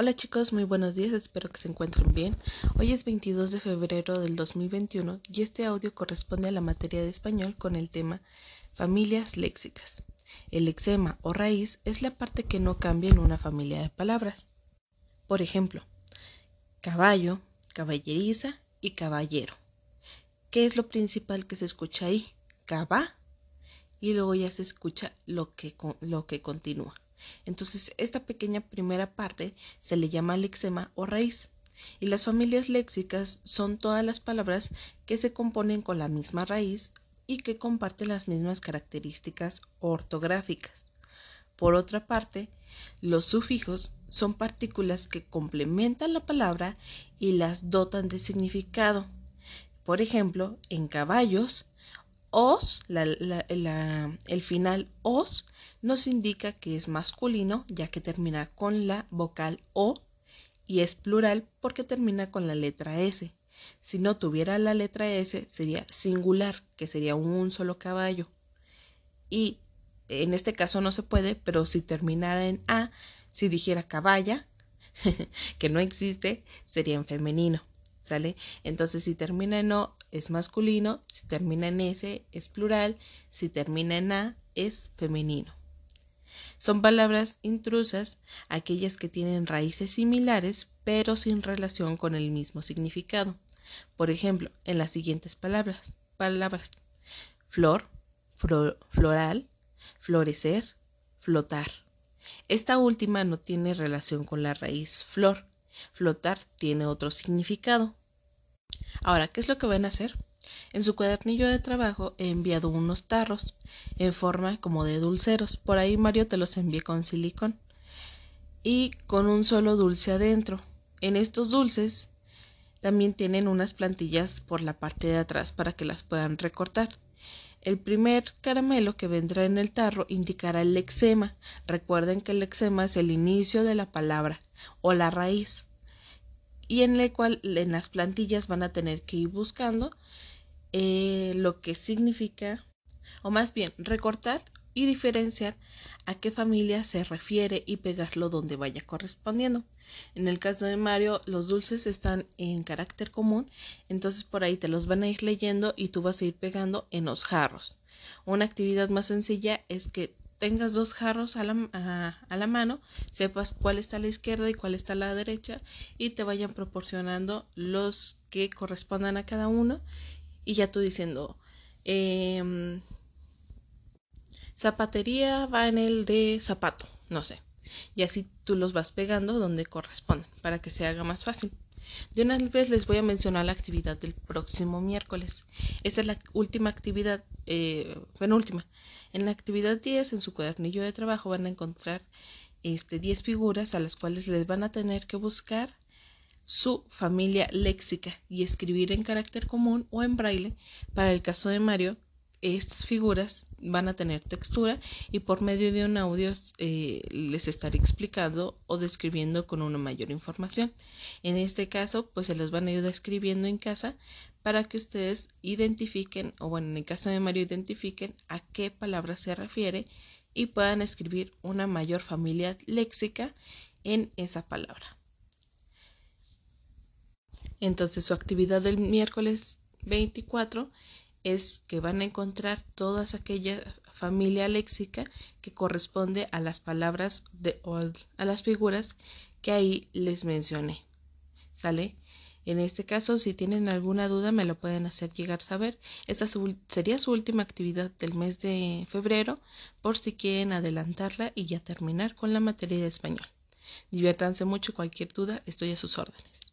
Hola chicos, muy buenos días, espero que se encuentren bien. Hoy es 22 de febrero del 2021 y este audio corresponde a la materia de español con el tema familias léxicas. El lexema o raíz es la parte que no cambia en una familia de palabras. Por ejemplo, caballo, caballeriza y caballero. ¿Qué es lo principal que se escucha ahí? Caba y luego ya se escucha lo que, lo que continúa. Entonces, esta pequeña primera parte se le llama lexema o raíz. Y las familias léxicas son todas las palabras que se componen con la misma raíz y que comparten las mismas características ortográficas. Por otra parte, los sufijos son partículas que complementan la palabra y las dotan de significado. Por ejemplo, en caballos os, el final os, nos indica que es masculino ya que termina con la vocal o y es plural porque termina con la letra S. Si no tuviera la letra S sería singular, que sería un solo caballo. Y en este caso no se puede, pero si terminara en A, si dijera caballa, que no existe, sería en femenino. ¿Sale? Entonces si termina en O es masculino, si termina en S es plural, si termina en A es femenino. Son palabras intrusas aquellas que tienen raíces similares pero sin relación con el mismo significado. Por ejemplo, en las siguientes palabras, palabras flor, floral, florecer, flotar. Esta última no tiene relación con la raíz flor. Flotar tiene otro significado. Ahora, ¿qué es lo que van a hacer? En su cuadernillo de trabajo he enviado unos tarros en forma como de dulceros. Por ahí Mario te los envié con silicón y con un solo dulce adentro. En estos dulces también tienen unas plantillas por la parte de atrás para que las puedan recortar. El primer caramelo que vendrá en el tarro indicará el lexema. Recuerden que el lexema es el inicio de la palabra o la raíz y en el cual en las plantillas van a tener que ir buscando eh, lo que significa, o más bien recortar y diferenciar a qué familia se refiere y pegarlo donde vaya correspondiendo. En el caso de Mario, los dulces están en carácter común, entonces por ahí te los van a ir leyendo y tú vas a ir pegando en los jarros. Una actividad más sencilla es que tengas dos jarros a la, a, la, mano, sepas cuál está a la izquierda y cuál está a la derecha y te vayan proporcionando los que correspondan a cada uno y ya tú diciendo em, zapatería va en el de zapato, no sé. Y así tú los vas pegando donde corresponden para que se haga más fácil. De una vez les voy a mencionar la actividad del próximo miércoles. Esta es la última actividad, eh, penúltima. En la actividad 10, en su cuadernillo de trabajo, van a encontrar este, 10 figuras a las cuales les van a tener que buscar su familia léxica y escribir en carácter común o en braille. Para el caso de Mario, estas figuras van a tener textura y por medio de un audio eh, les estaré explicando o describiendo con una mayor información. En este caso, pues se los van a ir describiendo en casa para que ustedes identifiquen, o bueno, en el caso de Mario, identifiquen a qué palabra se refiere y puedan escribir una mayor familia léxica en esa palabra. Entonces, su actividad del miércoles 24 es que van a encontrar todas aquella familia léxica que corresponde a las palabras de, o a las figuras que ahí les mencioné. ¿Sale? En este caso, si tienen alguna duda, me lo pueden hacer llegar a saber. Esta sería su última actividad del mes de febrero, por si quieren adelantarla y ya terminar con la materia de español. Diviértanse mucho, cualquier duda, estoy a sus órdenes.